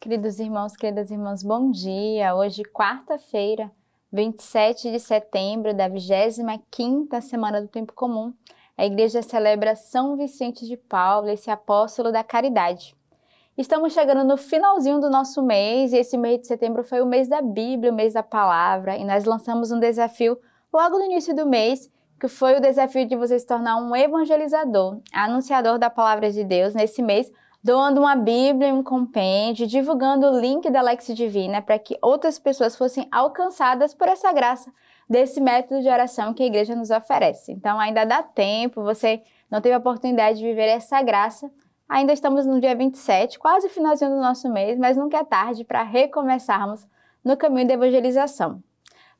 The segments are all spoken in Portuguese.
Queridos irmãos, queridas irmãs, bom dia. Hoje, quarta-feira, 27 de setembro da 25ª semana do Tempo Comum, a igreja celebra São Vicente de Paulo, esse apóstolo da caridade. Estamos chegando no finalzinho do nosso mês, e esse mês de setembro foi o mês da Bíblia, o mês da palavra, e nós lançamos um desafio logo no início do mês, que foi o desafio de você se tornar um evangelizador, anunciador da palavra de Deus nesse mês, doando uma Bíblia um compêndio, divulgando o link da Lex Divina para que outras pessoas fossem alcançadas por essa graça desse método de oração que a igreja nos oferece. Então ainda dá tempo, você não teve a oportunidade de viver essa graça. Ainda estamos no dia 27, quase finalzinho do nosso mês, mas nunca é tarde para recomeçarmos no caminho da evangelização.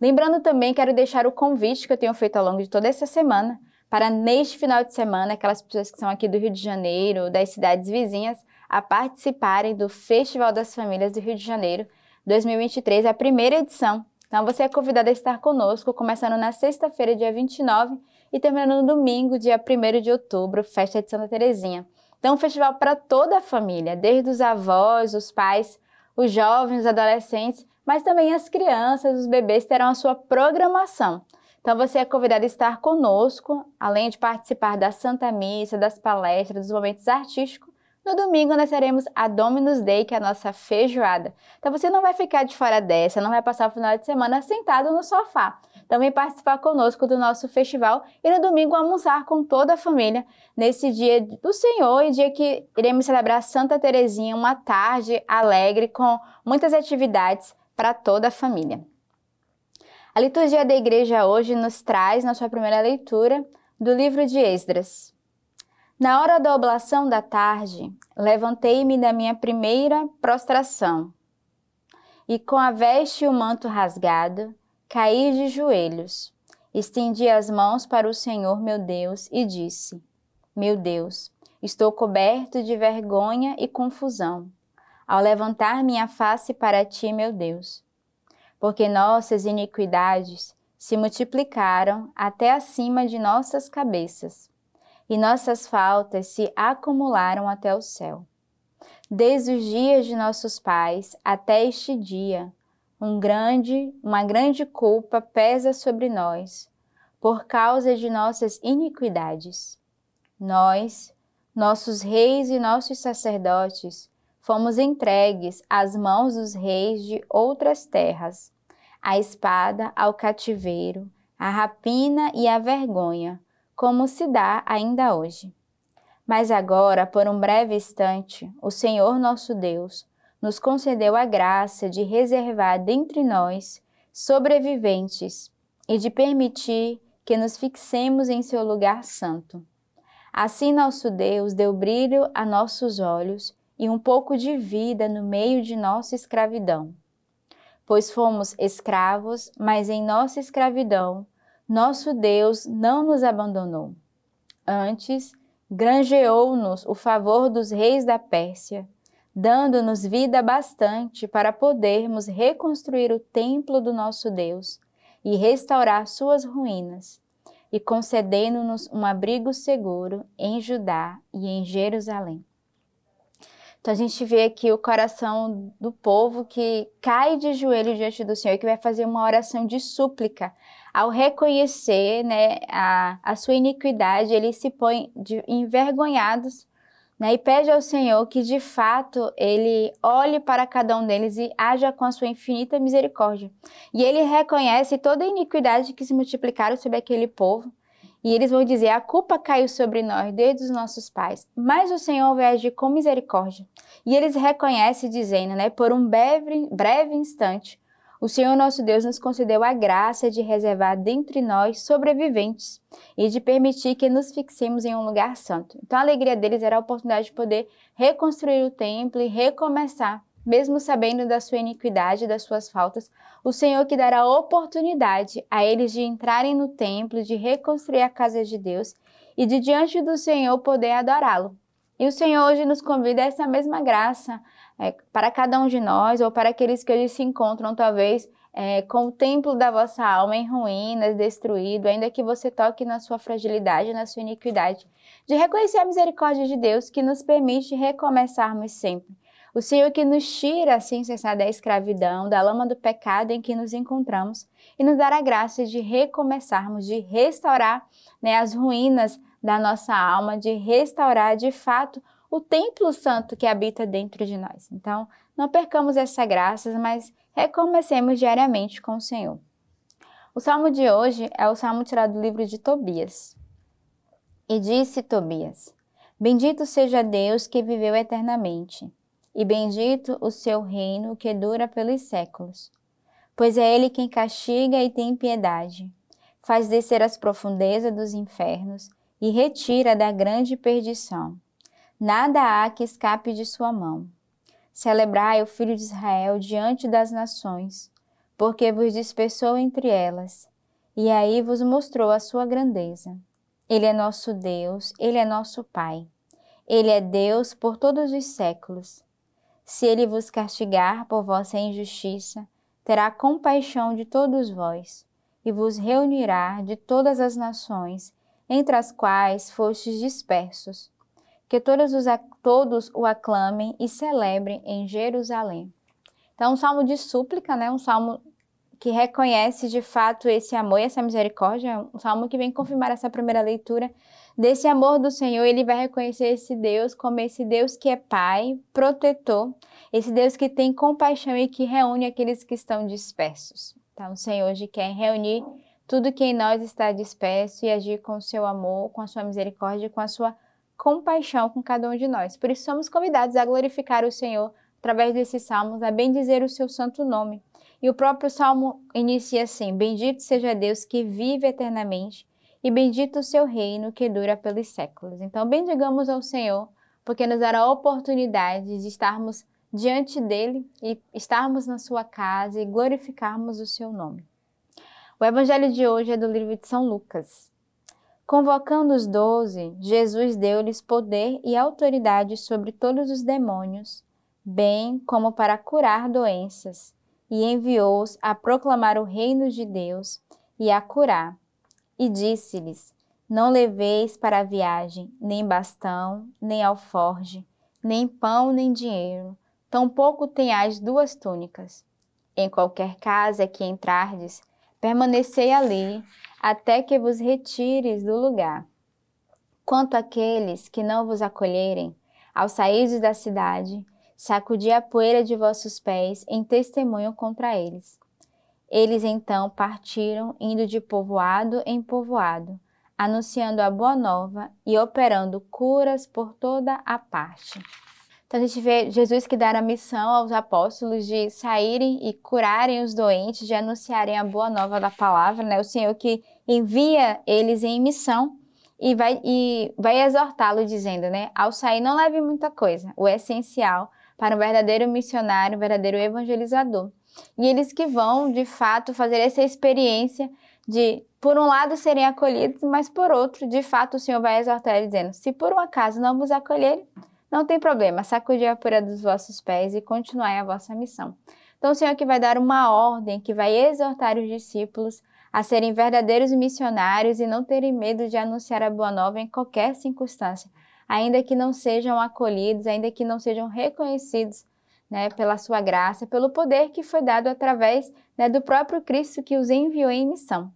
Lembrando também, quero deixar o convite que eu tenho feito ao longo de toda essa semana para neste final de semana aquelas pessoas que são aqui do Rio de Janeiro, das cidades vizinhas, a participarem do Festival das Famílias do Rio de Janeiro 2023, a primeira edição. Então você é convidado a estar conosco, começando na sexta-feira, dia 29, e terminando no domingo, dia 1 de outubro, festa de Santa Terezinha. Então, um festival para toda a família, desde os avós, os pais, os jovens, os adolescentes, mas também as crianças, os bebês terão a sua programação. Então você é convidado a estar conosco, além de participar da Santa Missa, das palestras, dos momentos artísticos. No domingo nós teremos a Dominus Day, que é a nossa feijoada. Então você não vai ficar de fora dessa, não vai passar o final de semana sentado no sofá. Também participar conosco do nosso festival e no domingo almoçar com toda a família nesse dia do Senhor e dia que iremos celebrar Santa Terezinha, uma tarde alegre com muitas atividades para toda a família. A liturgia da igreja hoje nos traz, na sua primeira leitura, do livro de Esdras. Na hora da oblação da tarde, levantei-me da minha primeira prostração e, com a veste e o manto rasgado, caí de joelhos, estendi as mãos para o Senhor meu Deus e disse: Meu Deus, estou coberto de vergonha e confusão ao levantar minha face para ti, meu Deus porque nossas iniquidades se multiplicaram até acima de nossas cabeças, e nossas faltas se acumularam até o céu. Desde os dias de nossos pais até este dia, um grande, uma grande culpa pesa sobre nós, por causa de nossas iniquidades. Nós, nossos reis e nossos sacerdotes, fomos entregues às mãos dos reis de outras terras, a espada ao cativeiro, a rapina e a vergonha, como se dá ainda hoje. Mas agora, por um breve instante, o Senhor nosso Deus nos concedeu a graça de reservar dentre nós sobreviventes e de permitir que nos fixemos em seu lugar santo. Assim, nosso Deus deu brilho a nossos olhos e um pouco de vida no meio de nossa escravidão. Pois fomos escravos, mas em nossa escravidão, nosso Deus não nos abandonou. Antes, granjeou-nos o favor dos reis da Pérsia, dando-nos vida bastante para podermos reconstruir o templo do nosso Deus e restaurar suas ruínas, e concedendo-nos um abrigo seguro em Judá e em Jerusalém. Então a gente vê aqui o coração do povo que cai de joelho diante do Senhor, que vai fazer uma oração de súplica. Ao reconhecer né, a, a sua iniquidade, eles se põem de, envergonhados né, e pede ao Senhor que de fato ele olhe para cada um deles e haja com a sua infinita misericórdia. E ele reconhece toda a iniquidade que se multiplicaram sobre aquele povo e eles vão dizer: a culpa caiu sobre nós desde os nossos pais, mas o Senhor vai agir com misericórdia. E eles reconhecem, dizendo, né, por um breve, breve instante, o Senhor nosso Deus nos concedeu a graça de reservar dentre nós sobreviventes e de permitir que nos fixemos em um lugar santo. Então a alegria deles era a oportunidade de poder reconstruir o templo e recomeçar mesmo sabendo da sua iniquidade e das suas faltas, o Senhor que dará oportunidade a eles de entrarem no templo, de reconstruir a casa de Deus e de diante do Senhor poder adorá-lo. E o Senhor hoje nos convida a essa mesma graça é, para cada um de nós ou para aqueles que hoje se encontram, talvez, é, com o templo da vossa alma em ruínas, destruído, ainda que você toque na sua fragilidade, na sua iniquidade, de reconhecer a misericórdia de Deus que nos permite recomeçarmos sempre O Senhor que nos tira, assim cessar da escravidão, da lama do pecado em que nos encontramos e nos dará a graça de recomeçarmos, de restaurar né, as ruínas da nossa alma, de restaurar de fato o templo santo que habita dentro de nós. Então, não percamos essa graça, mas recomecemos diariamente com o Senhor. O salmo de hoje é o salmo tirado do livro de Tobias. E disse Tobias: Bendito seja Deus que viveu eternamente, e bendito o seu reino que dura pelos séculos. Pois é Ele quem castiga e tem piedade, faz descer as profundezas dos infernos e retira da grande perdição. Nada há que escape de sua mão. Celebrai o Filho de Israel diante das nações, porque vos dispersou entre elas, e aí vos mostrou a sua grandeza. Ele é nosso Deus, Ele é nosso Pai. Ele é Deus por todos os séculos. Se Ele vos castigar por vossa injustiça, terá compaixão de todos vós, e vos reunirá de todas as nações, entre as quais fostes dispersos. Que todos, os, todos o aclamem e celebrem em Jerusalém. Então, um salmo de súplica, né? um salmo que reconhece de fato esse amor e essa misericórdia, um salmo que vem confirmar essa primeira leitura desse amor do Senhor, ele vai reconhecer esse Deus como esse Deus que é Pai, protetor, esse Deus que tem compaixão e que reúne aqueles que estão dispersos. Então, o Senhor hoje quer reunir tudo que em nós está disperso e agir com o seu amor, com a sua misericórdia, com a sua compaixão com cada um de nós. Por isso, somos convidados a glorificar o Senhor através desses salmos, a bendizer o seu santo nome. E o próprio salmo inicia assim: Bendito seja Deus que vive eternamente, e bendito o seu reino que dura pelos séculos. Então, bendigamos ao Senhor, porque nos dará a oportunidade de estarmos diante dele e estarmos na sua casa e glorificarmos o seu nome. O evangelho de hoje é do livro de São Lucas. Convocando os doze, Jesus deu-lhes poder e autoridade sobre todos os demônios, bem como para curar doenças e enviou-os a proclamar o reino de Deus e a curar. E disse-lhes: Não leveis para a viagem nem bastão, nem alforge, nem pão, nem dinheiro, tampouco tenhais duas túnicas. Em qualquer casa que entrardes, permanecei ali, até que vos retires do lugar. Quanto àqueles que não vos acolherem, ao sairdes da cidade, sacudi a poeira de vossos pés em testemunho contra eles. Eles então partiram, indo de povoado em povoado, anunciando a boa nova e operando curas por toda a parte. Então a gente vê Jesus que dá a missão aos apóstolos de saírem e curarem os doentes, de anunciarem a boa nova da palavra, né? O Senhor que envia eles em missão e vai, e vai exortá-lo dizendo, né? Ao sair não leve muita coisa, o essencial para um verdadeiro missionário, um verdadeiro evangelizador. E eles que vão, de fato, fazer essa experiência de, por um lado, serem acolhidos, mas por outro, de fato, o Senhor vai exortar eles dizendo: se por um acaso não vos acolherem, não tem problema, sacudir a poeira dos vossos pés e continuai a vossa missão. Então, o Senhor que vai dar uma ordem, que vai exortar os discípulos a serem verdadeiros missionários e não terem medo de anunciar a boa nova em qualquer circunstância, ainda que não sejam acolhidos, ainda que não sejam reconhecidos né, pela sua graça, pelo poder que foi dado através né, do próprio Cristo que os enviou em missão.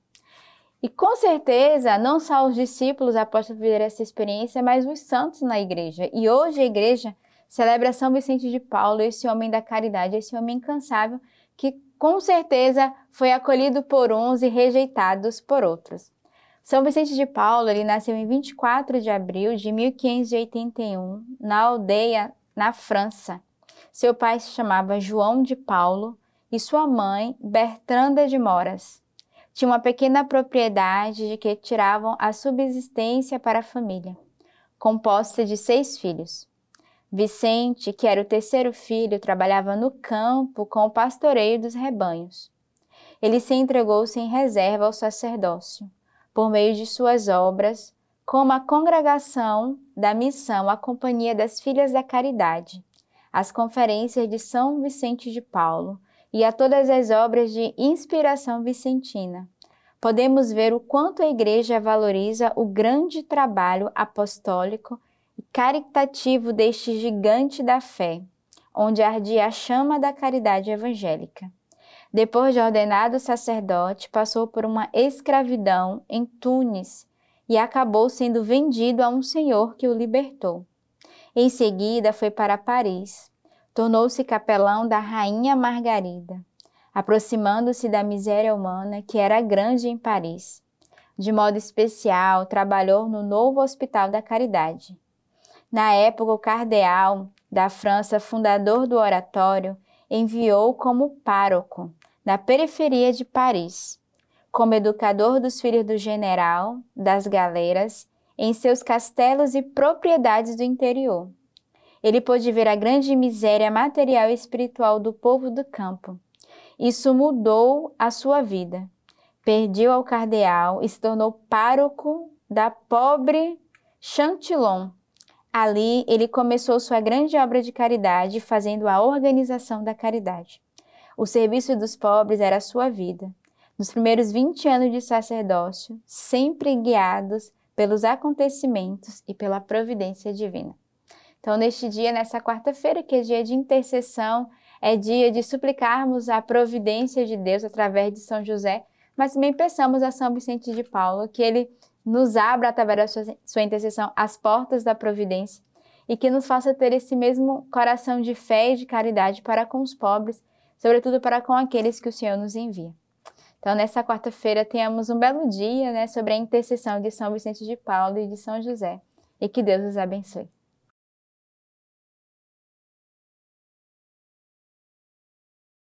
E com certeza, não só os discípulos após viver essa experiência, mas os santos na igreja. E hoje a igreja celebra São Vicente de Paulo, esse homem da caridade, esse homem incansável, que com certeza foi acolhido por uns e rejeitado por outros. São Vicente de Paulo, ele nasceu em 24 de abril de 1581, na aldeia na França. Seu pai se chamava João de Paulo e sua mãe Bertranda de Moras. Tinha uma pequena propriedade de que tiravam a subsistência para a família, composta de seis filhos. Vicente, que era o terceiro filho, trabalhava no campo com o pastoreio dos rebanhos. Ele se entregou sem reserva ao sacerdócio por meio de suas obras, como a Congregação da Missão, a Companhia das Filhas da Caridade, as conferências de São Vicente de Paulo e a todas as obras de inspiração vicentina. Podemos ver o quanto a Igreja valoriza o grande trabalho apostólico e caritativo deste gigante da fé, onde ardia a chama da caridade evangélica. Depois de ordenado sacerdote, passou por uma escravidão em Tunis e acabou sendo vendido a um senhor que o libertou. Em seguida, foi para Paris. Tornou-se capelão da rainha Margarida, aproximando-se da miséria humana que era grande em Paris. De modo especial, trabalhou no novo Hospital da Caridade. Na época, o cardeal da França, fundador do oratório, enviou como pároco na periferia de Paris, como educador dos filhos do general, das galeras, em seus castelos e propriedades do interior. Ele pôde ver a grande miséria material e espiritual do povo do campo. Isso mudou a sua vida. Perdeu ao cardeal e se tornou pároco da pobre Chantillon, Ali, ele começou sua grande obra de caridade, fazendo a organização da caridade. O serviço dos pobres era a sua vida. Nos primeiros 20 anos de sacerdócio, sempre guiados pelos acontecimentos e pela providência divina. Então, neste dia, nessa quarta-feira, que é dia de intercessão, é dia de suplicarmos a providência de Deus através de São José, mas também peçamos a São Vicente de Paulo que ele nos abra através da sua, sua intercessão as portas da providência e que nos faça ter esse mesmo coração de fé e de caridade para com os pobres, sobretudo para com aqueles que o Senhor nos envia. Então, nessa quarta-feira, tenhamos um belo dia né, sobre a intercessão de São Vicente de Paulo e de São José. E que Deus os abençoe.